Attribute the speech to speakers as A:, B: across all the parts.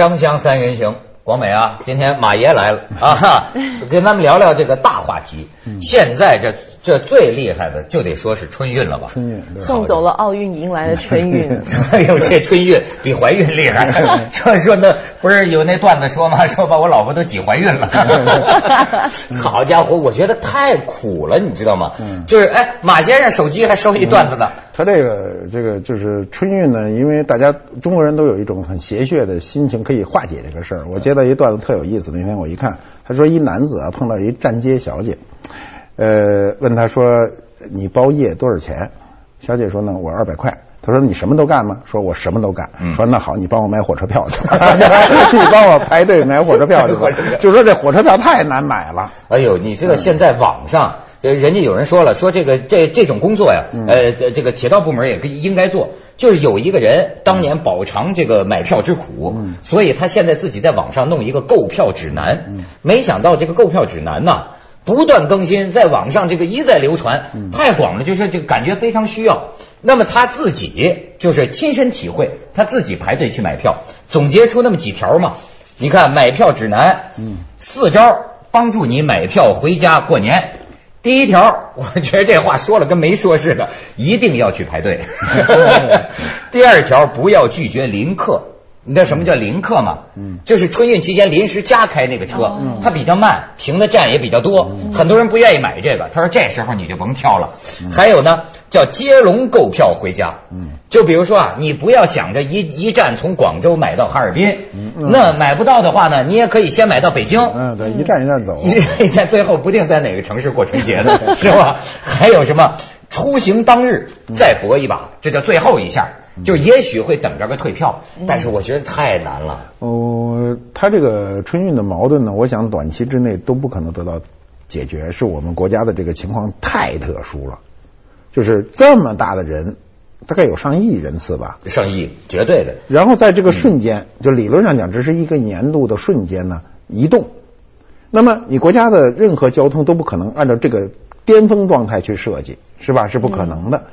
A: 锵锵三人行，广美啊，今天马爷来了啊，跟咱们聊聊这个大话题。现在这这最厉害的就得说是春运了吧？
B: 春运
C: 送走了奥运，迎来了春运。
A: 哎呦，这春运比怀孕厉害。说说那不是有那段子说吗？说把我老婆都挤怀孕了。好家伙，我觉得太苦了，你知道吗？就是哎，马先生手机还收一段子呢。
B: 他这个这个就是春运呢，因为大家中国人都有一种很邪谑的心情，可以化解这个事儿。我接到一段子特有意思，那天我一看，他说一男子啊碰到一站街小姐，呃，问他说你包夜多少钱？小姐说呢，我二百块。他说你什么都干吗？说我什么都干。说那好，你帮我买火车票 去，你帮我排队买火车票去。就说这火车票太难买了。
A: 哎呦，你知道现在网上，这人家有人说了，说这个这这种工作呀，呃，这这个铁道部门也应该做。就是有一个人当年饱尝这个买票之苦，所以他现在自己在网上弄一个购票指南。没想到这个购票指南呢。不断更新，在网上这个一再流传，太广了，就是这个感觉非常需要。那么他自己就是亲身体会，他自己排队去买票，总结出那么几条嘛。你看买票指南，四招帮助你买票回家过年。第一条，我觉得这话说了跟没说似的，一定要去排队。第二条，不要拒绝临客。你知道什么叫临客吗？嗯，就是春运期间临时加开那个车，它比较慢，停的站也比较多，很多人不愿意买这个。他说这时候你就甭挑了。还有呢，叫接龙购票回家。嗯，就比如说啊，你不要想着一一站从广州买到哈尔滨，那买不到的话呢，你也可以先买到北京。
B: 嗯，对，一站一站走，
A: 一站一站，最后不定在哪个城市过春节呢，是吧？还有什么出行当日再搏一把，这叫最后一下。就也许会等着个退票，但是我觉得太难了。
B: 哦，他这个春运的矛盾呢，我想短期之内都不可能得到解决，是我们国家的这个情况太特殊了，就是这么大的人，大概有上亿人次吧，
A: 上亿绝对的。
B: 然后在这个瞬间，就理论上讲，这是一个年度的瞬间呢移动，那么你国家的任何交通都不可能按照这个巅峰状态去设计，是吧？是不可能的。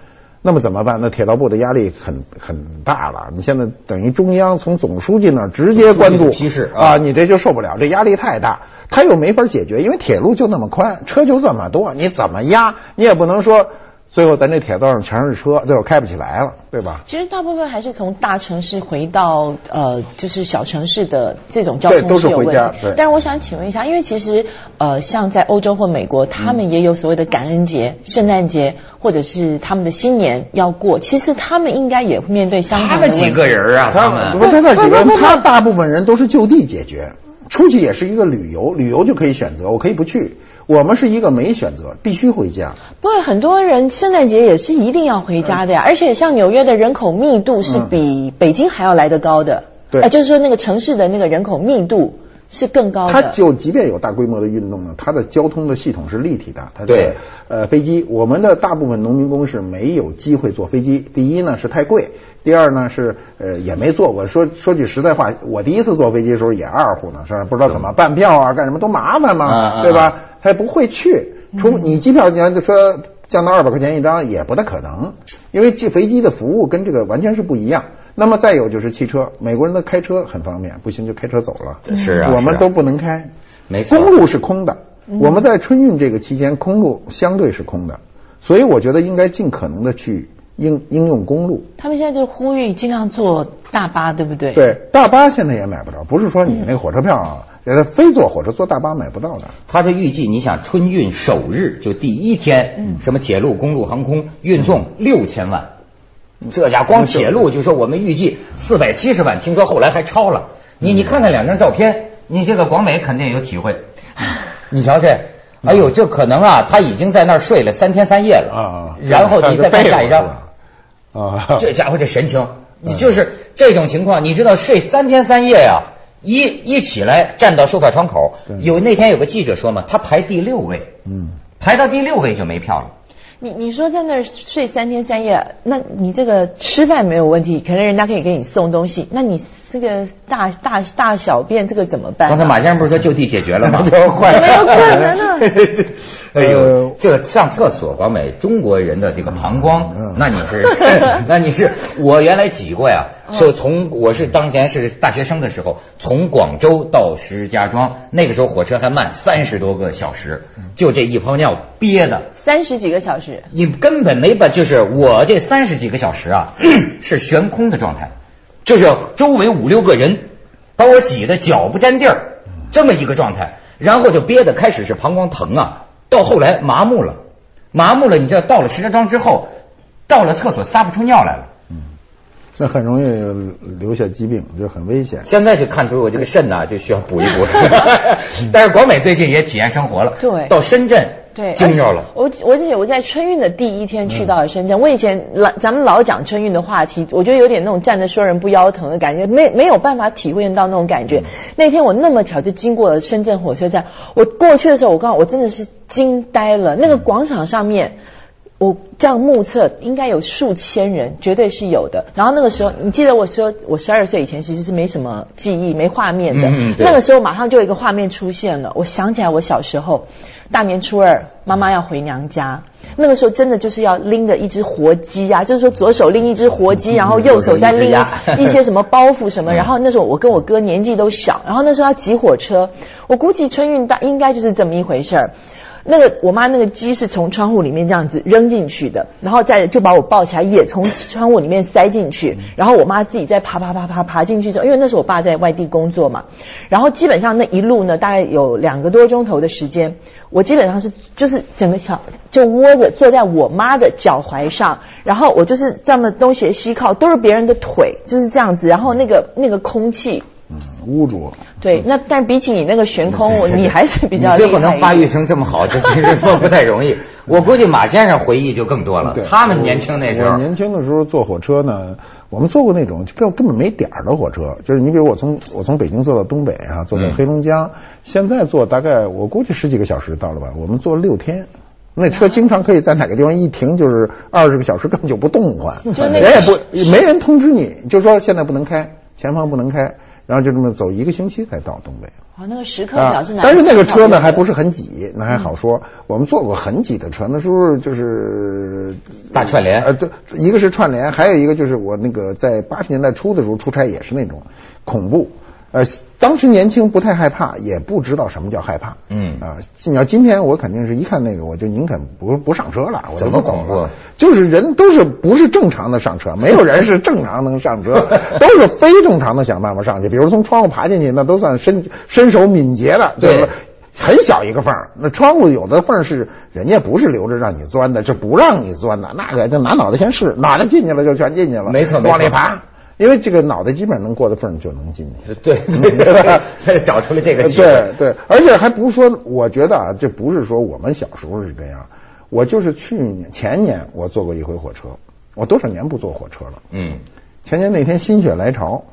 B: 那么怎么办？那铁道部的压力很很大了。你现在等于中央从总书记那儿直接关注
A: 批示
B: 啊，你这就受不了，这压力太大，他又没法解决，因为铁路就那么宽，车就这么多，你怎么压？你也不能说。最后，咱这铁道上全是车，最后开不起来了，对吧？
C: 其实大部分还是从大城市回到呃，就是小城市的这种交通
B: 都是回家。对。
C: 但是我想请问一下，因为其实呃，像在欧洲或美国，他们也有所谓的感恩节、圣诞节，或者是他们的新年要过，其实他们应该也会面对相同的
A: 他们几个人啊？他
B: 们不，他们几个人，他大部分人都是就地解决，出去也是一个旅游，旅游就可以选择，我可以不去。我们是一个没选择，必须回家。
C: 不过很多人圣诞节也是一定要回家的呀，而且像纽约的人口密度是比北京还要来得高的。
B: 对，
C: 就是说那个城市的那个人口密度是更高的。
B: 它就即便有大规模的运动呢，它的交通的系统是立体的。它
A: 对，
B: 呃，飞机，我们的大部分农民工是没有机会坐飞机。第一呢是太贵，第二呢是呃也没坐过。说说句实在话，我第一次坐飞机的时候也二乎呢，是吧？不知道怎么办票啊，干什么都麻烦嘛，对吧？他也不会去，除你机票你要说降到二百块钱一张也不大可能，因为这飞机的服务跟这个完全是不一样。那么再有就是汽车，美国人的开车很方便，不行就开车走了。
A: 是啊，
B: 我们都不能开，
A: 没错，
B: 公路是空的。我们在春运这个期间，公路相对是空的，所以我觉得应该尽可能的去应应用公路。
C: 他们现在就呼吁尽量坐大巴，对不对？
B: 对，大巴现在也买不着，不是说你那个火车票啊。非坐火车坐大巴买不到的。
A: 他这预计，你想春运首日就第一天，什么铁路、公路、航空运送六千万，这家光铁路就说我们预计四百七十万，听说后来还超了。你你看看两张照片，你这个广美肯定有体会。你瞧这，哎呦，这可能啊，他已经在那儿睡了三天三夜了啊。然后你再看下一张，啊，这家伙这神情，你就是这种情况，你知道睡三天三夜呀？一一起来站到售票窗口，有那天有个记者说嘛，他排第六位，嗯，排到第六位就没票了。
C: 你你说在那儿睡三天三夜，那你这个吃饭没有问题，可能人家可以给你送东西，那你这个大大大小便这个怎么办、啊？
A: 刚才马先生不是说就地解决了吗？
B: 就坏了。
C: 没有可能啊！
A: 哎呦，这个上厕所，广美中国人的这个膀胱，
B: 嗯
A: 那你是，那你是，我原来挤过呀，就从我是当年是大学生的时候，从广州到石家庄，那个时候火车还慢三十多个小时，就这一泡尿憋的，
C: 三十几个小时，
A: 你根本没把，就是我这三十几个小时啊，是悬空的状态，就是周围五六个人把我挤得脚不沾地儿，这么一个状态，然后就憋得开始是膀胱疼啊，到后来麻木了，麻木了，你知道到了石家庄之后，到了厕所撒不出尿来了。
B: 那很容易留下疾病，就很危险。
A: 现在就看出我这个肾呐、就需要补一补。但是广美最近也体验生活了，
C: 对
A: 到深圳
C: 对，
A: 惊掉了。
C: 我我记得我在春运的第一天去到了深圳，我以前老咱们老讲春运的话题，我觉得有点那种站着说人不腰疼的感觉，没没有办法体会到那种感觉。那天我那么巧就经过了深圳火车站，我过去的时候，我刚好我真的是惊呆了，那个广场上面。我这样目测，应该有数千人，绝对是有的。然后那个时候，你记得我说我十二岁以前其实是没什么记忆、没画面的。那个时候马上就有一个画面出现了，我想起来我小时候大年初二，妈妈要回娘家，那个时候真的就是要拎着一只活鸡啊，就是说左手拎一只活鸡，然后右手再拎
A: 一
C: 一些什么包袱什么。然后那时候我跟我哥年纪都小，然后那时候要挤火车，我估计春运大应该就是这么一回事儿。那个我妈那个鸡是从窗户里面这样子扔进去的，然后再就把我抱起来，也从窗户里面塞进去，然后我妈自己再爬爬爬爬爬进去之后，因为那时候我爸在外地工作嘛，然后基本上那一路呢大概有两个多钟头的时间，我基本上是就是整个小就窝着坐在我妈的脚踝上，然后我就是这么东斜西靠，都是别人的腿，就是这样子，然后那个那个空气。
B: 嗯，污浊。
C: 对，那但比起你那个悬空，你还是比较
A: 你最后能发育成这么好，这 其实说不太容易。我估计马先生回忆就更多了
B: 对，
A: 他们年轻那时候，
B: 年轻的时候坐火车呢，我们坐过那种根根本没点儿的火车，就是你比如我从我从北京坐到东北啊，坐到
A: 嗯
B: 黑龙江，现在坐大概我估计十几个小时到了吧，我们坐了六天。那车经常可以在哪个地方一停就是二十个小时，根本就不动换，
C: 就那
B: 人也不没人通知你，就说现在不能开，前方不能开，然后就这么走一个星期才到东北。
C: 哦，那个时刻表是哪？
B: 啊但是那个车呢还不是很挤，那还好说。我们坐过很挤的车，那时候就是
A: 大串联
B: 呃，对，一个是串联，还有一个就是我那个在八十年代初的时候出差也是那种恐怖。呃，当时年轻不太害怕，也不知道什么叫害怕。
A: 嗯。
B: 啊，你要今天我肯定是一看那个，我就宁肯不不上车了，我就
A: 怎么
B: 不走
A: 恐怖
B: 了。就是人都是不是正常的上车，没有人是正常能上车，都是非正常的想办法上去。比如从窗户爬进去，那都算身身手敏捷的，
A: 对。
B: 就是很小一个缝儿，那窗户有的缝儿是人家不是留着让你钻的，是不让你钻的，那个就拿脑袋先试，脑袋进去了就全进去了，
A: 没错。
B: 往里爬，因为这个脑袋基本上能过的缝就能进去。
A: 对 对吧，找出了这个机会。
B: 对对，而且还不是说，我觉得啊，这不是说我们小时候是这样，我就是去年前年我坐过一回火车，我多少年不坐火车了。
A: 嗯，
B: 前年那天心血来潮，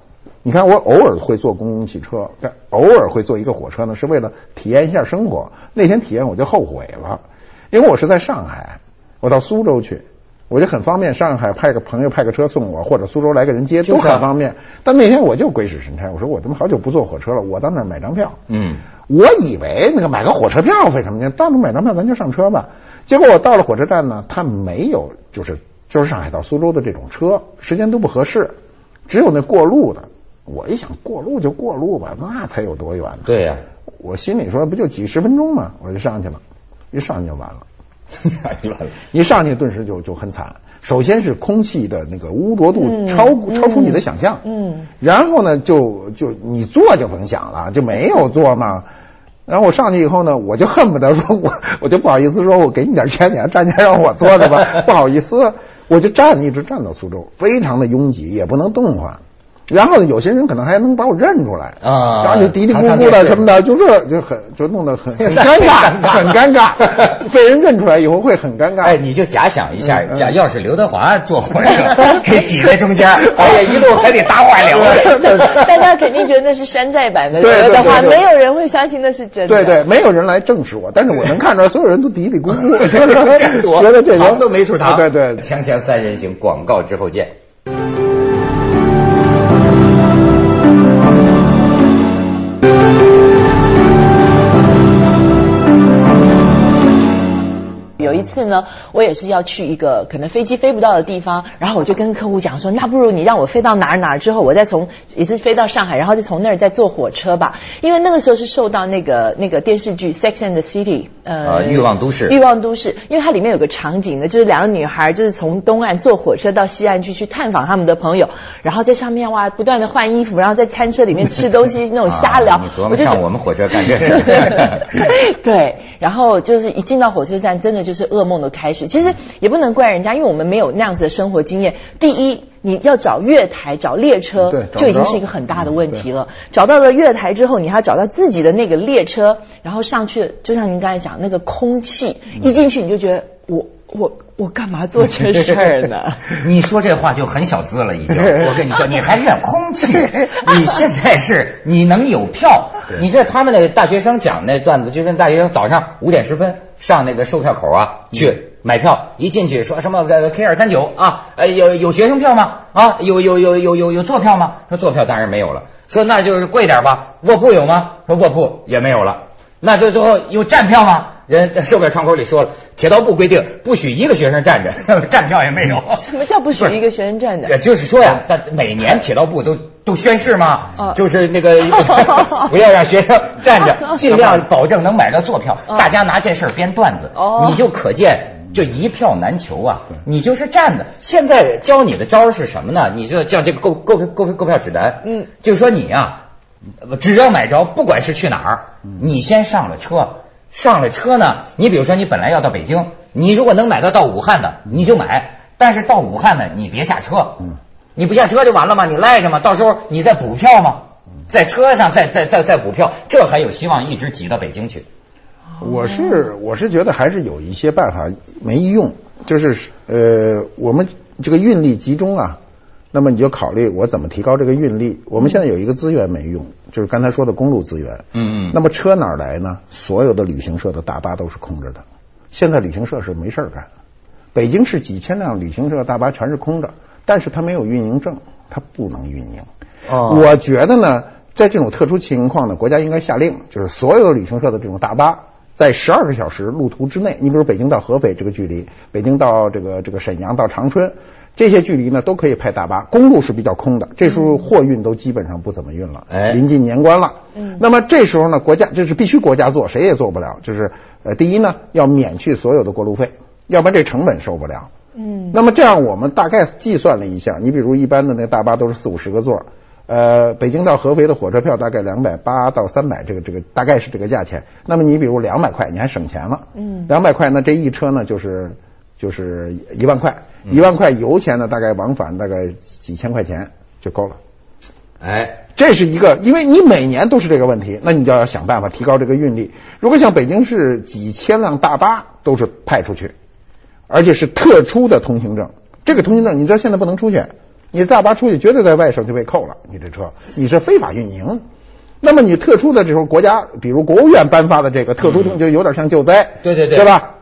B: 你看我偶尔会坐公共汽车，但偶尔会坐一个火车呢，是为了体验一下生活。那天体验我就后悔了，因为我是在上海，我到苏州去。我就很方便，上海派个朋友派个车送我，或者苏州来个人接，都很方便。但那天我就鬼使神差，我说我他妈好久不坐火车了，我到那儿买张票。
A: 嗯，
B: 我以为那个买个火车票费什么呢，到那买张票咱就上车吧。结果我到了火车站呢，他没有就是就是上海到苏州的这种车，时间都不合适，只有那过路的。我一想过路就过路吧，那才有多远呢？
A: 对呀、
B: 我心里说不就几十分钟吗？我就上去了，一上去就完了。一上去顿时就就很惨。首先是空气的那个污浊度
C: 嗯
B: 超、超出你的想象，
C: 嗯，
B: 然后呢就就你坐就甭想了，就没有坐嘛。然后我上去以后呢，我就恨不得说我 我就不好意思说我给你点钱，你还站起来让我坐着吧，不好意思，我就站一直站到苏州，非常的拥挤，也不能动换。然后呢，有些人可能还能把我认出来
A: 啊
B: 然后就嘀嘀咕咕的什么的，就这就很就弄得很很尴尬，很尴尬，被人认出来以后会很尴尬。
A: 哎，你就假想一下，假要是刘德华坐火车，给挤在中间，哎呀，一路还得搭话聊。
C: 大家肯定觉得那是山寨版的
B: 对对
C: 的话，
B: 对对
C: 没有人会相信那是真的。
B: 对对，没有人来证实我，但是我能看出来，所有人都嘀嘀咕咕，
A: 真多，
B: 觉得这人
A: 都没处藏。
B: 对对，
A: 锵锵三人行，广告之后见。
C: 次呢，我也是要去一个可能飞机飞不到的地方，然后我就跟客户讲说，那不如你让我飞到哪儿哪儿之后，我再从也是飞到上海，然后再从那儿再坐火车吧。因为那个时候是受到那个那个电视剧《Sex and the City》
A: 呃，欲望都市，
C: 欲望都市，因为它里面有个场景呢，就是两个女孩就是从东岸坐火车到西岸去去探访他们的朋友，然后在上面哇不断的换衣服，然后在餐车里面吃东西那种瞎聊。
A: 你琢磨上我们火车干这事？
C: 对，然后就是一进到火车站，真的就是噩梦的开始。其实也不能怪人家，因为我们没有那样子的生活经验。第一，你要找月台、找列车，就已经是一个很大的问题了。找到了月台之后，你还要找到自己的那个列车，然后上去，就像您刚才讲那个空气，一进去你就觉得我我我干嘛做这事儿呢？
A: 你说这话就很小资了，已经。我跟你说，你还怨空气？你现在是你能有票？你这他们那个大学生讲那段子，就跟大学生早上五点十分上那个售票口啊去买票，一进去说什么 K 二三九啊，呃有有学生票吗？啊有有有有有有坐票吗？说坐票当然没有了。说那就是贵点吧，卧铺有吗？说卧铺也没有了。那就最后有站票吗？人售票窗口里说了，铁道部规定不许一个学生站着，站票也没有。
C: 什么叫不许一个学生站着？
A: 就是说呀，他每年铁道部都都宣誓嘛，就是那个 不要让学生站着，尽量保证能买到坐票。大家拿这事儿编段子，你就可见就一票难求啊！你就是站着。现在教你的招是什么呢？你就叫这个购购购购票指南，嗯，就是说你呀。只要买着，不管是去哪儿，你先上了车，上了车呢，你比如说你本来要到北京，你如果能买到到武汉的，你就买。但是到武汉呢，你别下车，你不下车就完了吗？你赖着吗？到时候你再补票吗？在车上再再再再补票，这还有希望一直挤到北京去。
B: 我是我是觉得还是有一些办法没用，就是呃，我们这个运力集中啊。那么你就考虑我怎么提高这个运力？我们现在有一个资源没用，就是刚才说的公路资源。嗯嗯。那么车哪来呢？所有的旅行社的大巴都是空着的。现在旅行社是没事干。北京市几千辆旅行社大巴全是空着，但是它没有运营证，它不能运营。哦。我觉得呢，在这种特殊情况呢，国家应该下令，就是所有的旅行社的这种大巴，在十二个小时路途之内，你比如北京到合肥这个距离，北京到这个这个沈阳到长春。这些距离呢都可以派大巴，公路是比较空的，这时候货运都基本上不怎么运了，哎，临近年关了，嗯，那么这时候呢，国家这是必须国家做，谁也做不了，就是呃，第一呢要免去所有的过路费，要不然这成本受不了，嗯，那么这样我们大概计算了一下，你比如一般的那大巴都是四五十个座，呃，北京到合肥的火车票大概两百八到三百，这个这个大概是这个价钱，那么你比如两百块，你还省钱了，嗯，两百块那这一车呢就是就是一万块。一万块油钱呢，大概往返大概几千块钱就够了。哎，这是一个，因为你每年都是这个问题，那你就要想办法提高这个运力。如果像北京市几千辆大巴都是派出去，而且是特殊的通行证，这个通行证你知道现在不能出去，你大巴出去绝对在外省就被扣了，你这车你是非法运营。那么你特殊的这种国家，比如国务院颁发的这个特殊通，就有点像救灾，
A: 对对对，
B: 对吧？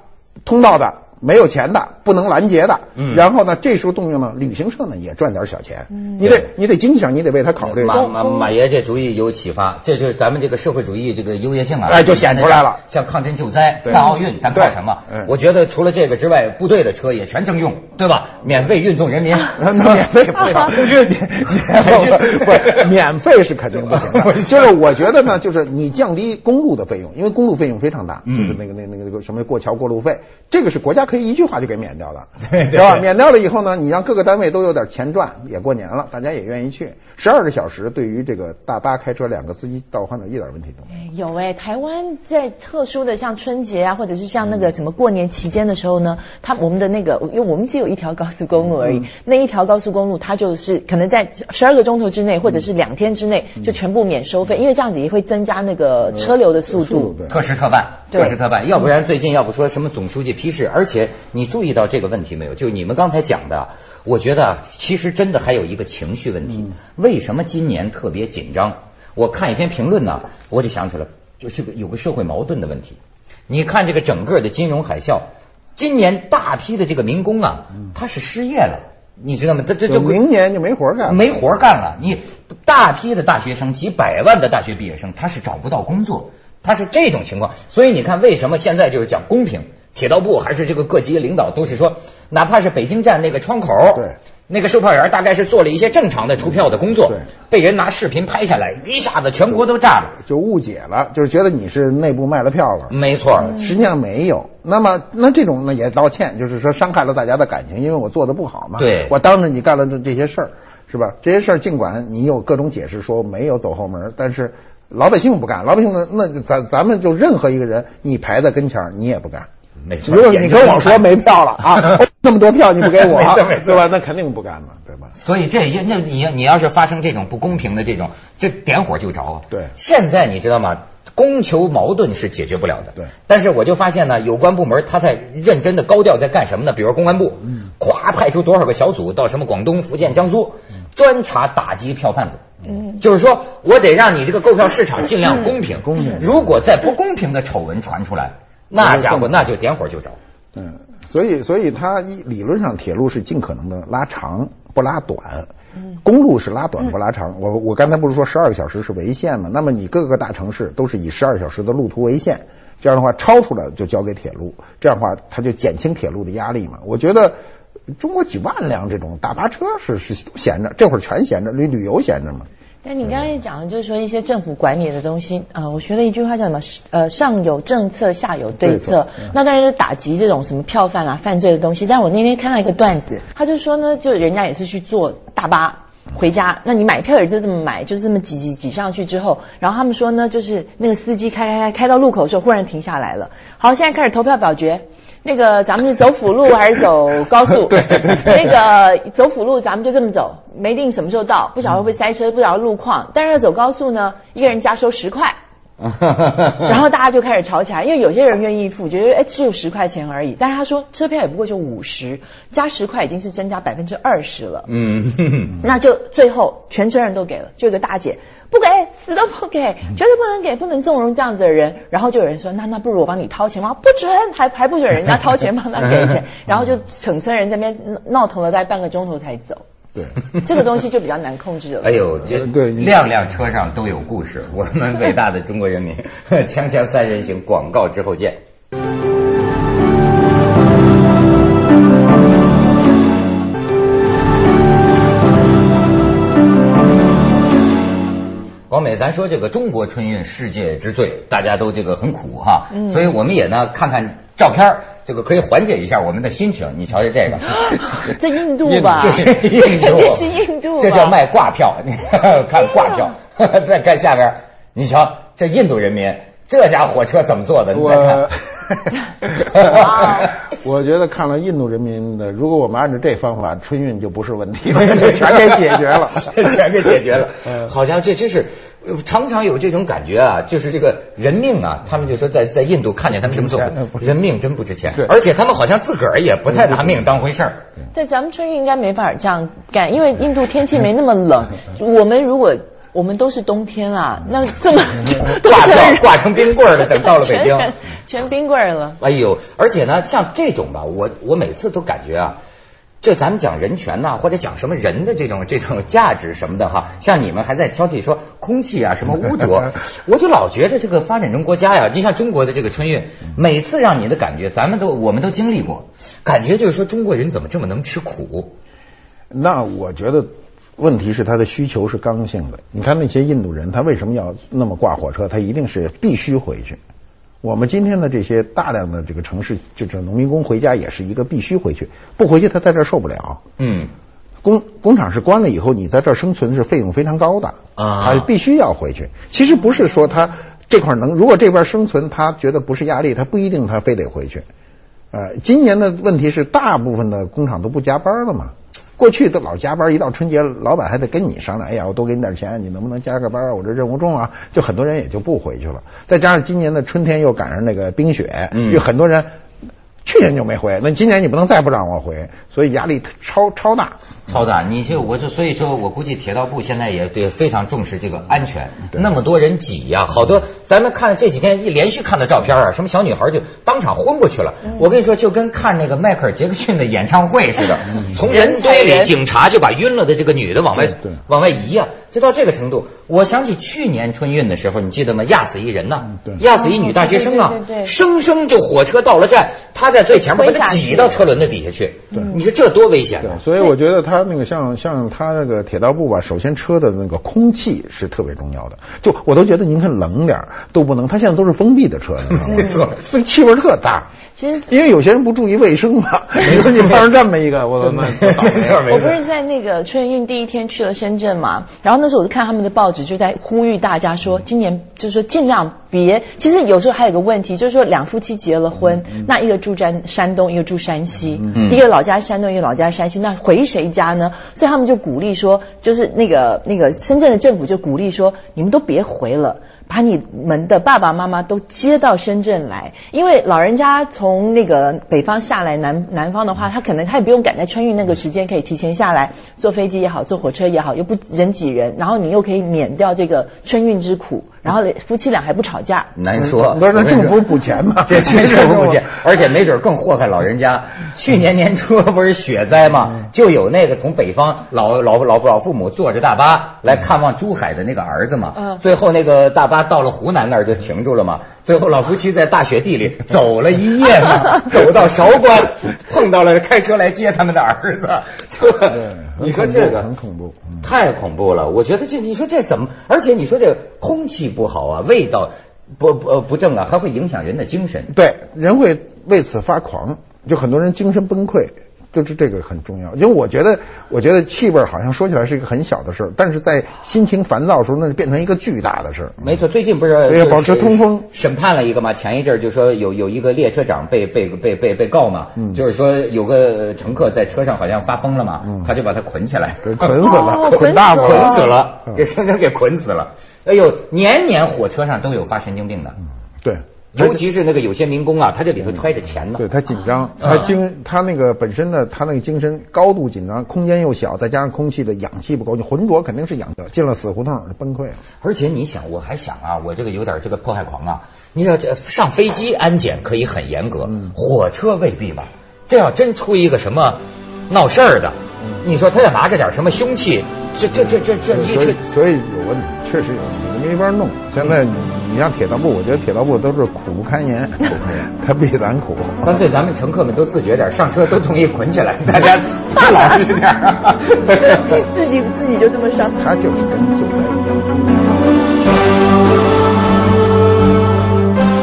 B: 通道的。没有钱的，不能拦截的，嗯，然后呢，这时候动用了，旅行社呢也赚点小钱，嗯，你得你得经济上你得为他考虑。
A: 马马马爷这主意有启发，这就是咱们这个社会主义这个优越性啊，
B: 哎，就显出来了。
A: 像抗震救灾、办奥运，咱靠什么？我觉得除了这个之外，部队的车也全征用，对吧？免费运送人民，
B: 免费不是，不免费是肯定不行的。就是我觉得呢，就是你降低公路的费用，因为公路费用非常大，就是那个那那个那个什么过桥过路费，这个是国家。可以一句话就给免掉了，对吧？免掉了以后呢，你让各个单位都有点钱赚，也过年了，大家也愿意去。十二个小时对于这个大巴开车两个司机倒换的一点问题都没
C: 有。有哎，台湾在特殊的像春节啊，或者是像那个什么过年期间的时候呢，他我们的那个，因为我们只有一条高速公路而已，那一条高速公路它就是可能在十二个钟头之内，或者是两天之内就全部免收费，因为这样子也会增加那个车流的速度。
A: 特事特办，特事特办，要不然最近要不说什么总书记批示，而且。你注意到这个问题没有？就你们刚才讲的，我觉得其实真的还有一个情绪问题。为什么今年特别紧张？我看一篇评论呢，我就想起来，就是个有个社会矛盾的问题。你看这个整个的金融海啸，今年大批的这个民工啊，他是失业了，你知道吗？这这就
B: 明年就没活干，
A: 没活干了。你大批的大学生，几百万的大学毕业生，他是找不到工作，他是这种情况。所以你看，为什么现在就是讲公平？铁道部还是这个各级领导都是说，哪怕是北京站那个窗口，
B: 对，
A: 那个售票员大概是做了一些正常的出票的工作，
B: 对，
A: 被人拿视频拍下来，一下子全国都炸了，
B: 就误解了，就是觉得你是内部卖了票了，
A: 没错，
B: 实际上没有。那么那这种呢也道歉，就是说伤害了大家的感情，因为我做的不好嘛，
A: 对，
B: 我当着你干了这这些事儿，是吧？这些事儿尽管你有各种解释说没有走后门，但是老百姓不干，老百姓那，那咱咱们就任何一个人，你排在跟前你也不干。
A: 没错，
B: 如果你跟我说没票了啊，那么多票你不给我，对吧？那肯定不干嘛，对吧？
A: 所以这那你你要是发生这种不公平的这种，这点火就着啊。
B: 对，
A: 现在你知道吗？供求矛盾是解决不了的。
B: 对，
A: 但是我就发现呢，有关部门他在认真的高调在干什么呢？比如公安部，嗯，咵派出多少个小组到什么广东、福建、江苏，专查打击票贩子。嗯，就是说我得让你这个购票市场尽量公平。
B: 公平。
A: 如果在不公平的丑闻传出来。那家伙那就点火就着，
B: 嗯，所以所以它理论上铁路是尽可能的拉长不拉短，公路是拉短不拉长。我我刚才不是说十二个小时是为限吗？那么你各个大城市都是以十二小时的路途为限，这样的话超出了就交给铁路，这样的话它就减轻铁路的压力嘛。我觉得中国几万辆这种大巴车是是闲着，这会儿全闲着，旅旅游闲着嘛。
C: 但你刚才讲的，就是说一些政府管理的东西啊，我学了一句话叫什么？呃，上有政策，下有对策。那当然是打击这种什么票贩啊、犯罪的东西。但我那天看到一个段子，他就说呢，就人家也是去坐大巴回家，那你买票也就这么买，就是这么挤挤挤上去之后，然后他们说呢，就是那个司机开开开开到路口的时候，忽然停下来了。好，现在开始投票表决。那个咱们是走辅路还是走高速？
B: 对对对。
C: 那个走辅路，咱们就这么走，没定什么时候到，不晓得会不会塞车，不晓得路况。但是要走高速呢，一个人加收十块。然后大家就开始吵起来，因为有些人愿意付，觉得哎只有十块钱而已。但是他说车票也不过就五十，加十块已经是增加百分之二十了。嗯，那就最后全车人都给了，就有个大姐不给，死都不给，绝对不能给，不能纵容这样子的人。然后就有人说那那不如我帮你掏钱吗？不准，还还不准人家掏钱帮他给钱。然后就整车人在那边闹腾了大概半个钟头才走。
B: 对，
C: 这个东西就比较难控制了。
A: 哎呦，这对辆辆车上都有故事。我们伟大的中国人民，锵锵三人行，广告之后见。广美，咱说这个中国春运世界之最，大家都这个很苦哈，所以我们也呢看看。照片这个可以缓解一下我们的心情。你瞧瞧这个，
C: 这印度吧？
A: 这是印度，
C: 这是印度，
A: 这叫卖挂票。你看挂票，再看下边，你瞧这印度人民。这家火车怎么坐的？你再看。
B: 我觉得看了印度人民的，如果我们按照这方法，春运就不是问题了，就全给解决了，
A: 全给解决了。好像这真是常常有这种感觉啊，就是这个人命啊，他们就说在在印度看见他们这么做，人命真不值钱，而且他们好像自个儿也不太拿命当回事儿。
C: 对，咱们春运应该没法这样干，因为印度天气没那么冷。我们如果我们都是冬天啊，那这么
A: 挂掉挂成冰棍了，等到了北京，
C: 全冰棍了。
A: 哎呦，而且呢，像这种吧，我我每次都感觉啊，就咱们讲人权呐，或者讲什么人的这种这种价值什么的哈，像你们还在挑剔说空气啊什么污浊，我就老觉得这个发展中国家呀，就像中国的这个春运，每次让你的感觉，咱们都我们都经历过，感觉就是说中国人怎么这么能吃苦？
B: 那我觉得。问题是他的需求是刚性的。你看那些印度人，他为什么要那么挂火车？他一定是必须回去。我们今天的这些大量的这个城市，就是农民工回家也是一个必须回去，不回去他在这儿受不了。嗯，工工厂是关了以后，你在这儿生存是费用非常高的啊，必须要回去。其实不是说他这块能，如果这边生存他觉得不是压力，他不一定他非得回去。呃，今年的问题是大部分的工厂都不加班了嘛。过去都老加班，一到春节，老板还得跟你商量。哎呀，我多给你点钱，你能不能加个班？我这任务重啊，就很多人也就不回去了。再加上今年的春天又赶上那个冰雪，就很多人去年就没回，那今年你不能再不让我回，所以压力超超大。
A: 超大，你就我就所以说我估计铁道部现在也得非常重视这个安全，那么多人挤呀，好多咱们看这几天一连续看的照片啊，什么小女孩就当场昏过去了。我跟你说，就跟看那个迈克尔杰克逊的演唱会似的，从人堆里警察就把晕了的这个女的往外往外移呀，就到这个程度。我想起去年春运的时候，你记得吗？压死一人呐，压死一女大学生啊，生生就火车到了站，她在最前面把他挤到车轮子底下去，对你说这多危险啊！
B: 所以我觉得他。那个像像他那个铁道部吧，首先车的那个空气是特别重要的。就我都觉得您看冷点都不能，他现在都是封闭的车，
A: 没错，
B: 那气味特大。
C: 其实
B: 因为有些人不注意卫生嘛，每次你碰上这么一个，我
A: 没错 没错。
C: 我不是在那个春运第一天去了深圳嘛，然后那时候我就看他们的报纸，就在呼吁大家说，今年就是说尽量别。其实有时候还有个问题，就是说两夫妻结了婚，那一个住山山东，一个住山西，一个老家山东，一个老家山西，那回谁家呢？所以他们就鼓励说，就是那个那个深圳的政府就鼓励说，你们都别回了。把你们的爸爸妈妈都接到深圳来，因为老人家从那个北方下来南南方的话，他可能他也不用赶在春运那个时间，可以提前下来坐飞机也好，坐火车也好，又不人挤人，然后你又可以免掉这个春运之苦。然后夫妻俩还不吵架，
A: 难说。
B: 不是那政府补钱吗？
A: 这政府补钱，而且没准更祸害老人家。去年年初不是雪灾吗？就有那个从北方老老老老父母坐着大巴来看望珠海的那个儿子嘛。嗯。最后那个大巴到了湖南那儿就停住了嘛。最后老夫妻在大雪地里走了一夜嘛，走到韶关，碰到了开车来接他们的儿子。你说这个
B: 很恐怖，
A: 太恐怖了。我觉得这你说这怎么？而且你说这空气。不好啊，味道不不不正啊，还会影响人的精神。
B: 对，人会为此发狂，就很多人精神崩溃。就是这个很重要，因为我觉得，我觉得气味好像说起来是一个很小的事儿，但是在心情烦躁的时候，那就变成一个巨大的事儿。
A: 没错，最近不是
B: 要保持通风，
A: 审判了一个嘛？前一阵就说有有一个列车长被被被被被告嘛，就是说有个乘客在车上好像发疯了嘛，他就把他捆起来，
B: 捆死了，
C: 捆
B: 大
A: 捆死了，给生生 给捆死了。哎呦，年年火车上都有发神经病的。
B: 对。
A: 尤其是那个有些民工啊，他这里头揣着钱呢。
B: 对他紧张，他精，他那个本身呢，他那个精神高度紧张，空间又小，再加上空气的氧气不够，你浑浊肯定是氧气，进了死胡同崩溃了。
A: 而且你想，我还想啊，我这个有点这个迫害狂啊。你想这上飞机安检可以很严格，火车未必吧？这要真出一个什么闹事儿的，你说他要拿着点什么凶器？这这这这这，
B: 所以所以有问题，确实有问题，没法弄。现在你像铁道部，我觉得铁道部都是苦不堪言，苦不堪言，他比咱苦。
A: 干脆咱们乘客们都自觉点，上车都同意捆起来，大家老实点。
C: 自己自己就这么上，
B: 他就是跟救灾一样。